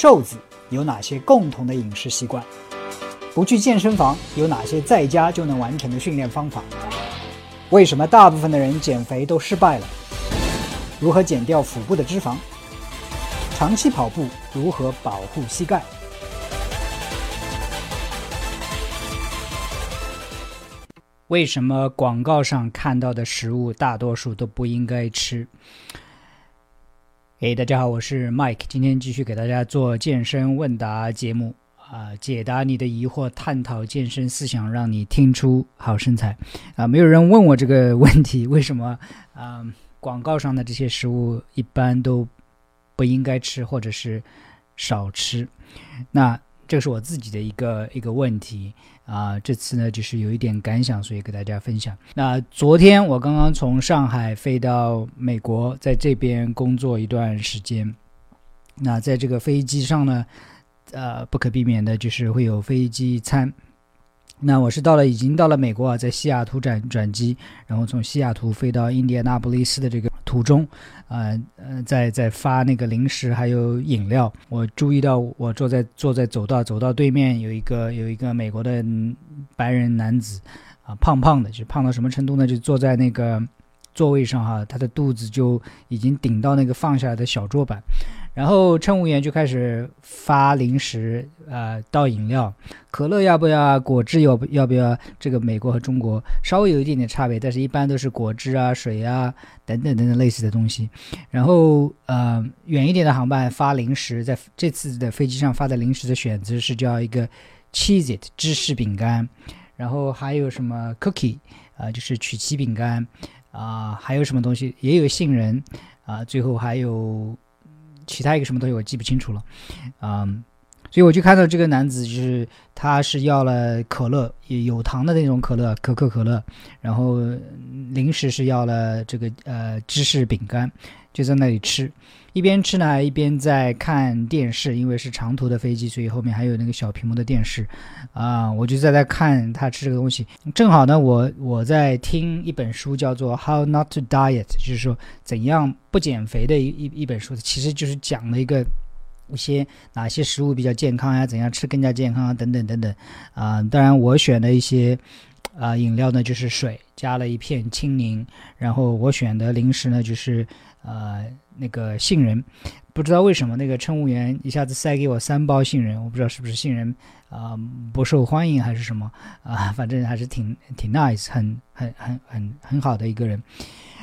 瘦子有哪些共同的饮食习惯？不去健身房有哪些在家就能完成的训练方法？为什么大部分的人减肥都失败了？如何减掉腹部的脂肪？长期跑步如何保护膝盖？为什么广告上看到的食物大多数都不应该吃？哎，大家好，我是 Mike，今天继续给大家做健身问答节目啊，解答你的疑惑，探讨健身思想，让你听出好身材啊！没有人问我这个问题，为什么啊？广告上的这些食物一般都不应该吃，或者是少吃？那这是我自己的一个一个问题。啊，这次呢就是有一点感想，所以给大家分享。那昨天我刚刚从上海飞到美国，在这边工作一段时间。那在这个飞机上呢，呃，不可避免的就是会有飞机餐。那我是到了，已经到了美国啊，在西雅图转转机，然后从西雅图飞到印第安纳波利斯的这个途中，呃呃，在在发那个零食还有饮料。我注意到，我坐在坐在走道走到对面有一个有一个美国的白人男子，啊，胖胖的，就胖到什么程度呢？就坐在那个座位上哈，他的肚子就已经顶到那个放下来的小桌板。然后乘务员就开始发零食，呃，倒饮料，可乐要不要？果汁要不要不要？这个美国和中国稍微有一点点差别，但是一般都是果汁啊、水啊等等等等类似的东西。然后，呃，远一点的航班发零食，在这次的飞机上发的零食的选择是叫一个 cheese it 芝士饼干，然后还有什么 cookie 啊，就是曲奇饼干啊，还有什么东西也有杏仁啊，最后还有。其他一个什么东西我记不清楚了，嗯，所以我就看到这个男子，就是他是要了可乐，有糖的那种可乐，可口可乐，然后零食是要了这个呃芝士饼干，就在那里吃。一边吃呢，一边在看电视，因为是长途的飞机，所以后面还有那个小屏幕的电视，啊，我就在那看他吃这个东西。正好呢，我我在听一本书，叫做《How Not to Diet》，就是说怎样不减肥的一一一本书，其实就是讲了一个一些哪些食物比较健康呀，怎样吃更加健康啊，等等等等。啊，当然我选的一些啊饮料呢，就是水加了一片青柠，然后我选的零食呢，就是呃。那个杏仁，不知道为什么那个乘务员一下子塞给我三包杏仁，我不知道是不是杏仁啊不受欢迎还是什么啊，反正还是挺挺 nice，很很很很很好的一个人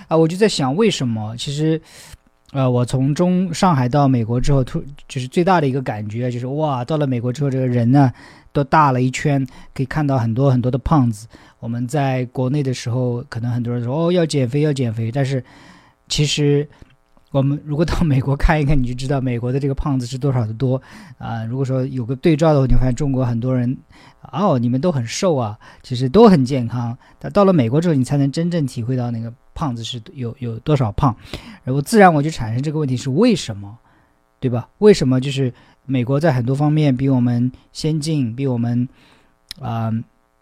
啊。我就在想为什么？其实，呃，我从中上海到美国之后，突就是最大的一个感觉就是哇，到了美国之后，这个人呢都大了一圈，可以看到很多很多的胖子。我们在国内的时候，可能很多人说哦要减肥要减肥，但是其实。我们如果到美国看一看，你就知道美国的这个胖子是多少的多啊！如果说有个对照的话，你会发现中国很多人，哦，你们都很瘦啊，其实都很健康。但到了美国之后，你才能真正体会到那个胖子是有有多少胖。然后自然我就产生这个问题是为什么，对吧？为什么就是美国在很多方面比我们先进，比我们啊，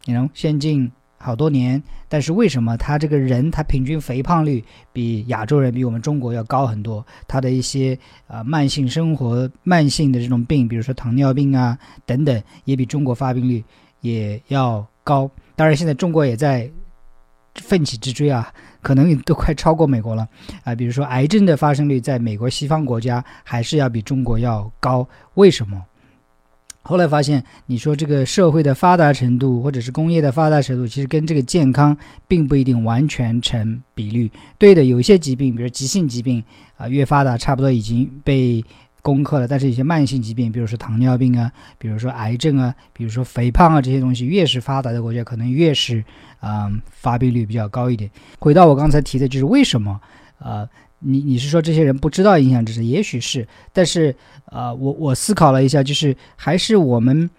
你能先进？好多年，但是为什么他这个人他平均肥胖率比亚洲人比我们中国要高很多？他的一些啊慢性生活、慢性的这种病，比如说糖尿病啊等等，也比中国发病率也要高。当然，现在中国也在奋起直追啊，可能都快超过美国了啊。比如说癌症的发生率，在美国西方国家还是要比中国要高，为什么？后来发现，你说这个社会的发达程度，或者是工业的发达程度，其实跟这个健康并不一定完全成比率。对的，有一些疾病，比如急性疾病啊，越发达差不多已经被攻克了。但是，一些慢性疾病，比如说糖尿病啊，比如说癌症啊，比如说肥胖啊这些东西，越是发达的国家，可能越是啊发病率比较高一点。回到我刚才提的，就是为什么啊？你你是说这些人不知道影响知识？也许是，但是啊，我我思考了一下，就是还是我们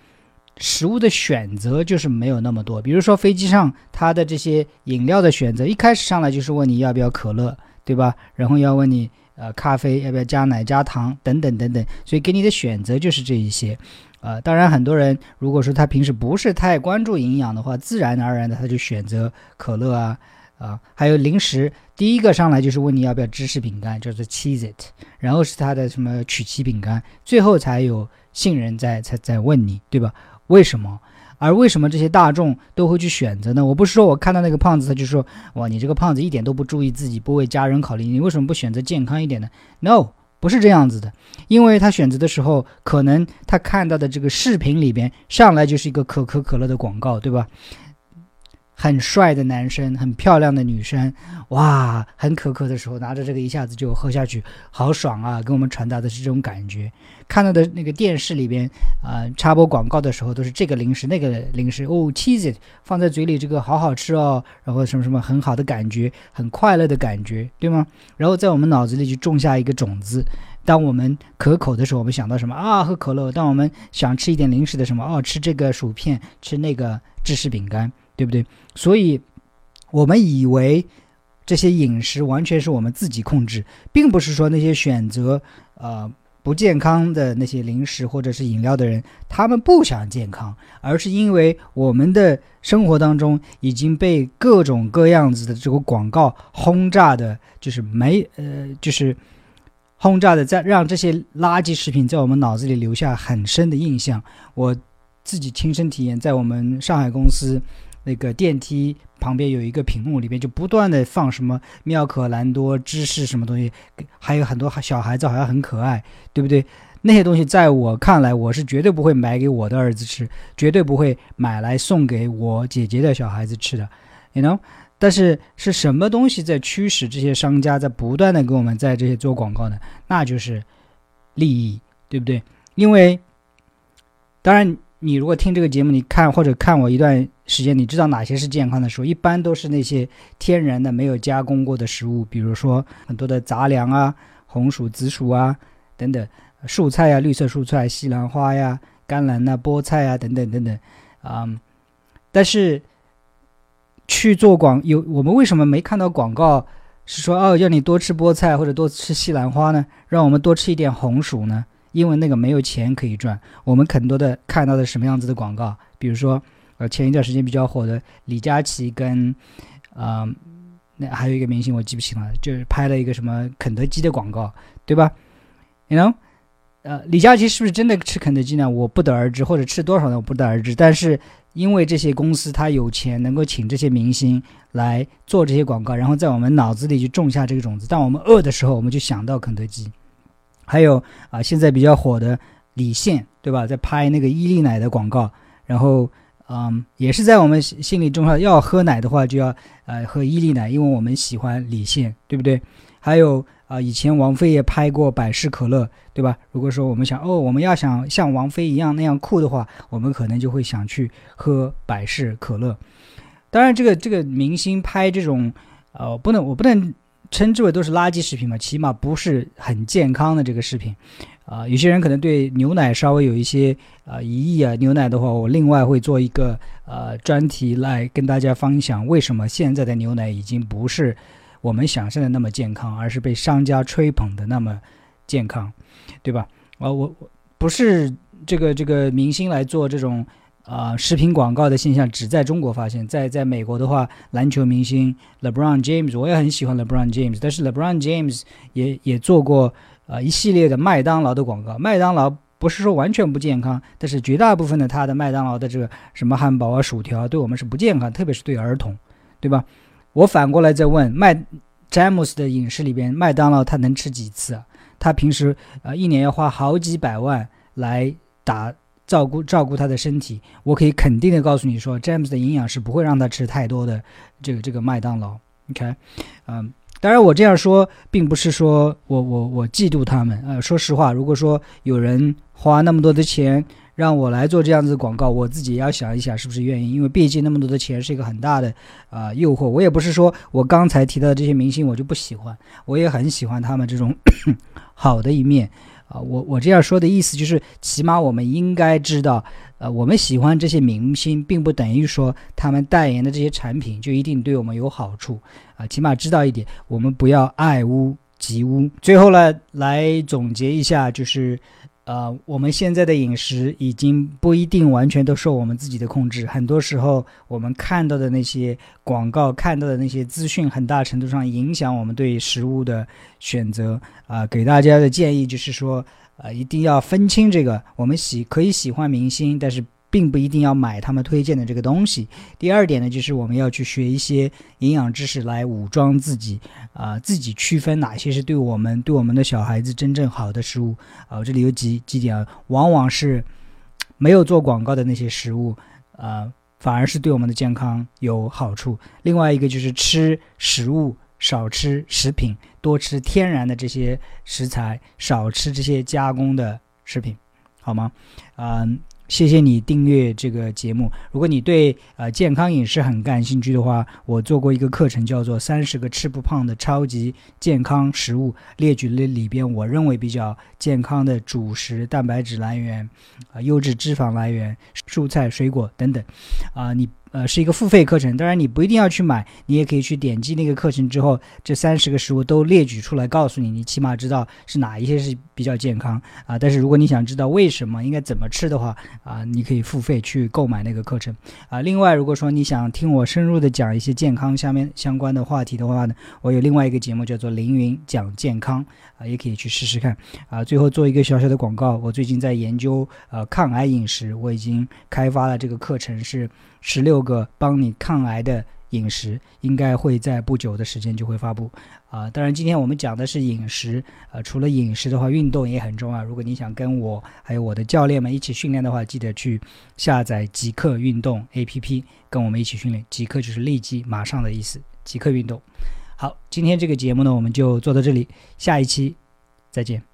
食物的选择就是没有那么多。比如说飞机上它的这些饮料的选择，一开始上来就是问你要不要可乐，对吧？然后要问你呃咖啡要不要加奶加糖等等等等，所以给你的选择就是这一些。呃，当然很多人如果说他平时不是太关注营养的话，自然而然的他就选择可乐啊。啊，还有零食，第一个上来就是问你要不要芝士饼干，叫做 cheese It，然后是它的什么曲奇饼干，最后才有杏仁在才在问你，对吧？为什么？而为什么这些大众都会去选择呢？我不是说我看到那个胖子，他就说哇，你这个胖子一点都不注意自己，不为家人考虑，你为什么不选择健康一点呢？No，不是这样子的，因为他选择的时候，可能他看到的这个视频里边上来就是一个可口可乐的广告，对吧？很帅的男生，很漂亮的女生，哇，很可口的时候拿着这个一下子就喝下去，好爽啊！给我们传达的是这种感觉。看到的那个电视里边啊，插播广告的时候都是这个零食那个零食哦，cheese 放在嘴里这个好好吃哦，然后什么什么很好的感觉，很快乐的感觉，对吗？然后在我们脑子里就种下一个种子。当我们可口的时候，我们想到什么啊？喝可乐。当我们想吃一点零食的什么哦，吃这个薯片，吃那个芝士饼干。对不对？所以，我们以为这些饮食完全是我们自己控制，并不是说那些选择呃不健康的那些零食或者是饮料的人，他们不想健康，而是因为我们的生活当中已经被各种各样子的这个广告轰炸的，就是没呃，就是轰炸的，在让这些垃圾食品在我们脑子里留下很深的印象。我自己亲身体验，在我们上海公司。那个电梯旁边有一个屏幕，里边就不断的放什么妙可蓝多芝士什么东西，还有很多小孩子好像很可爱，对不对？那些东西在我看来，我是绝对不会买给我的儿子吃，绝对不会买来送给我姐姐的小孩子吃的，you know？但是是什么东西在驱使这些商家在不断的给我们在这些做广告呢？那就是利益，对不对？因为当然。你如果听这个节目，你看或者看我一段时间，你知道哪些是健康的食物？一般都是那些天然的、没有加工过的食物，比如说很多的杂粮啊、红薯、紫薯啊等等，蔬菜呀、绿色蔬菜、西兰花呀、甘蓝呐、菠菜啊等等等等，啊，但是去做广有我们为什么没看到广告是说哦要你多吃菠菜或者多吃西兰花呢？让我们多吃一点红薯呢？因为那个没有钱可以赚，我们很多的看到的什么样子的广告，比如说，呃，前一段时间比较火的李佳琦跟，啊，那还有一个明星我记不清了，就是拍了一个什么肯德基的广告，对吧？You know，呃，李佳琦是不是真的吃肯德基呢？我不得而知，或者吃多少呢？我不得而知。但是因为这些公司他有钱，能够请这些明星来做这些广告，然后在我们脑子里就种下这个种子。当我们饿的时候，我们就想到肯德基。还有啊，现在比较火的李现，对吧？在拍那个伊利奶的广告，然后嗯，也是在我们心里种下，要喝奶的话就要呃喝伊利奶，因为我们喜欢李现，对不对？还有啊，以前王菲也拍过百事可乐，对吧？如果说我们想哦，我们要想像王菲一样那样酷的话，我们可能就会想去喝百事可乐。当然，这个这个明星拍这种呃，不能我不能。称之为都是垃圾食品嘛，起码不是很健康的这个食品，啊，有些人可能对牛奶稍微有一些啊疑义啊。牛奶的话，我另外会做一个呃专题来跟大家分享，为什么现在的牛奶已经不是我们想象的那么健康，而是被商家吹捧的那么健康，对吧？啊，我我不是这个这个明星来做这种。啊，视频广告的现象只在中国发现，在在美国的话，篮球明星 LeBron James，我也很喜欢 LeBron James，但是 LeBron James 也也做过啊一系列的麦当劳的广告。麦当劳不是说完全不健康，但是绝大部分的他的麦当劳的这个什么汉堡啊、薯条，对我们是不健康，特别是对儿童，对吧？我反过来再问，麦詹姆斯的饮食里边，麦当劳他能吃几次啊？他平时啊一年要花好几百万来打。照顾照顾他的身体，我可以肯定的告诉你说，詹姆斯的营养是不会让他吃太多的这个这个麦当劳。OK，嗯，当然我这样说并不是说我我我嫉妒他们。呃，说实话，如果说有人花那么多的钱让我来做这样子的广告，我自己也要想一想是不是愿意，因为毕竟那么多的钱是一个很大的啊诱惑。我也不是说我刚才提到的这些明星我就不喜欢，我也很喜欢他们这种 好的一面。啊，我我这样说的意思就是，起码我们应该知道，呃，我们喜欢这些明星，并不等于说他们代言的这些产品就一定对我们有好处啊。起码知道一点，我们不要爱屋及乌。最后呢，来总结一下，就是呃，我们现在的饮食已经不一定完全都受我们自己的控制，很多时候我们看到的那些广告、看到的那些资讯，很大程度上影响我们对食物的选择。啊，给大家的建议就是说，呃，一定要分清这个，我们喜可以喜欢明星，但是。并不一定要买他们推荐的这个东西。第二点呢，就是我们要去学一些营养知识来武装自己，啊，自己区分哪些是对我们、对我们的小孩子真正好的食物。啊，这里有几几点啊，往往是没有做广告的那些食物，啊，反而是对我们的健康有好处。另外一个就是吃食物少吃食品，多吃天然的这些食材，少吃这些加工的食品，好吗？嗯。谢谢你订阅这个节目。如果你对呃健康饮食很感兴趣的话，我做过一个课程，叫做《三十个吃不胖的超级健康食物》，列举了里边我认为比较健康的主食、蛋白质来源、啊优质脂肪来源、蔬菜、水果等等。啊，你。呃，是一个付费课程，当然你不一定要去买，你也可以去点击那个课程之后，这三十个食物都列举出来，告诉你，你起码知道是哪一些是比较健康啊。但是如果你想知道为什么应该怎么吃的话啊，你可以付费去购买那个课程啊。另外，如果说你想听我深入的讲一些健康下面相关的话题的话呢，我有另外一个节目叫做凌云讲健康啊，也可以去试试看啊。最后做一个小小的广告，我最近在研究呃抗癌饮食，我已经开发了这个课程是。十六个帮你抗癌的饮食，应该会在不久的时间就会发布啊！当然，今天我们讲的是饮食，呃，除了饮食的话，运动也很重要。如果你想跟我还有我的教练们一起训练的话，记得去下载极客运动 APP，跟我们一起训练。极客就是立即、马上的意思。极客运动，好，今天这个节目呢，我们就做到这里，下一期再见。